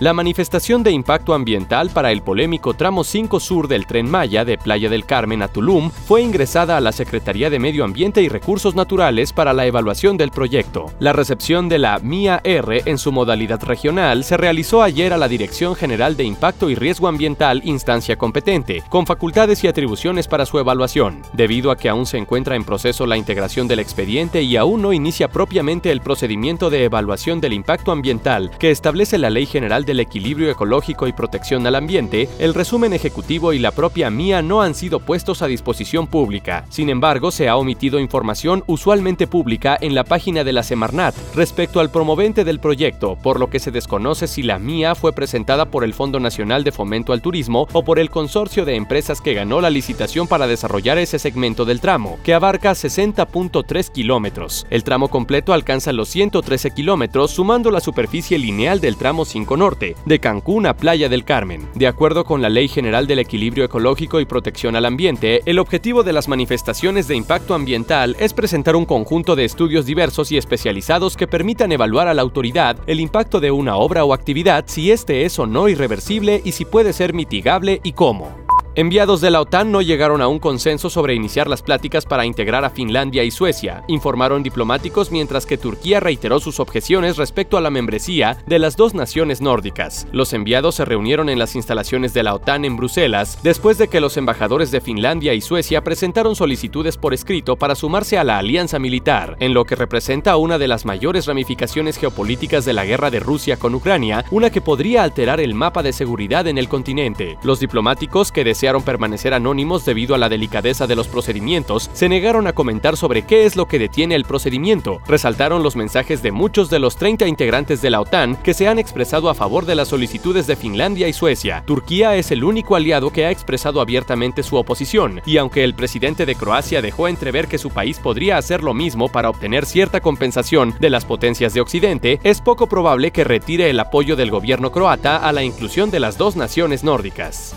La manifestación de impacto ambiental para el polémico tramo 5 sur del tren Maya de Playa del Carmen a Tulum fue ingresada a la Secretaría de Medio Ambiente y Recursos Naturales para la evaluación del proyecto. La recepción de la MIA R en su modalidad regional se realizó ayer a la Dirección General de Impacto y Riesgo Ambiental, instancia competente, con facultades y atribuciones para su evaluación. Debido a que aún se encuentra en proceso la integración del expediente y aún no inicia propiamente el procedimiento de evaluación del impacto ambiental que establece la Ley General del equilibrio ecológico y protección al ambiente, el resumen ejecutivo y la propia MIA no han sido puestos a disposición pública. Sin embargo, se ha omitido información usualmente pública en la página de la Semarnat respecto al promovente del proyecto, por lo que se desconoce si la MIA fue presentada por el Fondo Nacional de Fomento al Turismo o por el consorcio de empresas que ganó la licitación para desarrollar ese segmento del tramo, que abarca 60.3 kilómetros. El tramo completo alcanza los 113 kilómetros, sumando la superficie lineal del tramo 5 Norte de Cancún a Playa del Carmen. De acuerdo con la Ley General del Equilibrio Ecológico y Protección al Ambiente, el objetivo de las manifestaciones de impacto ambiental es presentar un conjunto de estudios diversos y especializados que permitan evaluar a la autoridad el impacto de una obra o actividad si este es o no irreversible y si puede ser mitigable y cómo. Enviados de la OTAN no llegaron a un consenso sobre iniciar las pláticas para integrar a Finlandia y Suecia, informaron diplomáticos mientras que Turquía reiteró sus objeciones respecto a la membresía de las dos naciones nórdicas. Los enviados se reunieron en las instalaciones de la OTAN en Bruselas después de que los embajadores de Finlandia y Suecia presentaron solicitudes por escrito para sumarse a la alianza militar, en lo que representa una de las mayores ramificaciones geopolíticas de la guerra de Rusia con Ucrania, una que podría alterar el mapa de seguridad en el continente. Los diplomáticos que desean permanecer anónimos debido a la delicadeza de los procedimientos, se negaron a comentar sobre qué es lo que detiene el procedimiento. Resaltaron los mensajes de muchos de los 30 integrantes de la OTAN que se han expresado a favor de las solicitudes de Finlandia y Suecia. Turquía es el único aliado que ha expresado abiertamente su oposición, y aunque el presidente de Croacia dejó entrever que su país podría hacer lo mismo para obtener cierta compensación de las potencias de Occidente, es poco probable que retire el apoyo del gobierno croata a la inclusión de las dos naciones nórdicas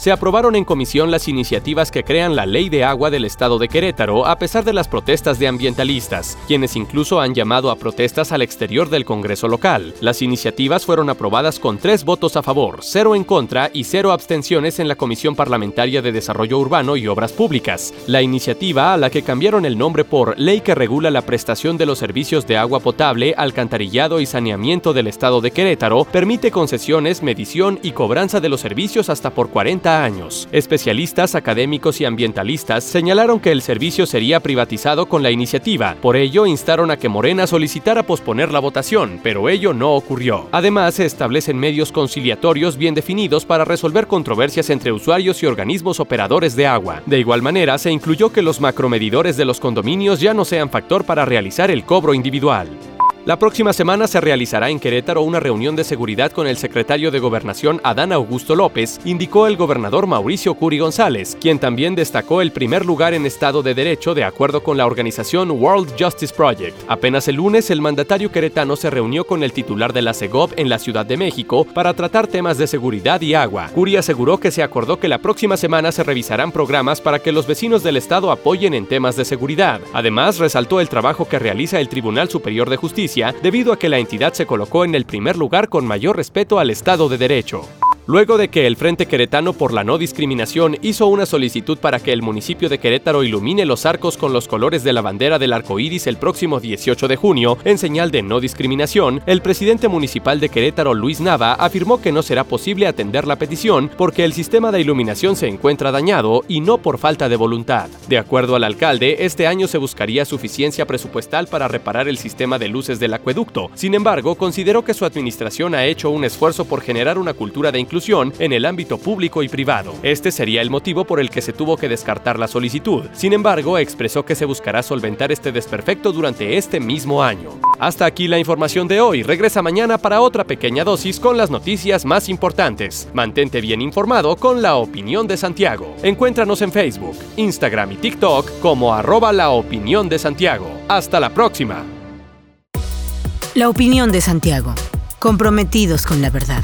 se aprobaron en comisión las iniciativas que crean la ley de agua del estado de Querétaro a pesar de las protestas de ambientalistas, quienes incluso han llamado a protestas al exterior del Congreso local. Las iniciativas fueron aprobadas con tres votos a favor, cero en contra y cero abstenciones en la Comisión Parlamentaria de Desarrollo Urbano y Obras Públicas. La iniciativa, a la que cambiaron el nombre por Ley que regula la prestación de los servicios de agua potable, alcantarillado y saneamiento del estado de Querétaro, permite concesiones, medición y cobranza de los servicios hasta por 40 años. Especialistas, académicos y ambientalistas señalaron que el servicio sería privatizado con la iniciativa. Por ello, instaron a que Morena solicitara posponer la votación, pero ello no ocurrió. Además, se establecen medios conciliatorios bien definidos para resolver controversias entre usuarios y organismos operadores de agua. De igual manera, se incluyó que los macromedidores de los condominios ya no sean factor para realizar el cobro individual. La próxima semana se realizará en Querétaro una reunión de seguridad con el secretario de Gobernación Adán Augusto López, indicó el gobernador Mauricio Curi González, quien también destacó el primer lugar en Estado de Derecho de acuerdo con la organización World Justice Project. Apenas el lunes, el mandatario queretano se reunió con el titular de la CEGOV en la Ciudad de México para tratar temas de seguridad y agua. Curi aseguró que se acordó que la próxima semana se revisarán programas para que los vecinos del Estado apoyen en temas de seguridad. Además, resaltó el trabajo que realiza el Tribunal Superior de Debido a que la entidad se colocó en el primer lugar con mayor respeto al Estado de Derecho luego de que el Frente Queretano por la No Discriminación hizo una solicitud para que el municipio de Querétaro ilumine los arcos con los colores de la bandera del arco iris el próximo 18 de junio, en señal de no discriminación, el presidente municipal de Querétaro, Luis Nava, afirmó que no será posible atender la petición porque el sistema de iluminación se encuentra dañado y no por falta de voluntad. De acuerdo al alcalde, este año se buscaría suficiencia presupuestal para reparar el sistema de luces del acueducto. Sin embargo, consideró que su administración ha hecho un esfuerzo por generar una cultura de inclusión en el ámbito público y privado. Este sería el motivo por el que se tuvo que descartar la solicitud. Sin embargo, expresó que se buscará solventar este desperfecto durante este mismo año. Hasta aquí la información de hoy. Regresa mañana para otra pequeña dosis con las noticias más importantes. Mantente bien informado con la opinión de Santiago. Encuéntranos en Facebook, Instagram y TikTok como arroba la opinión de Santiago. Hasta la próxima. La opinión de Santiago. Comprometidos con la verdad.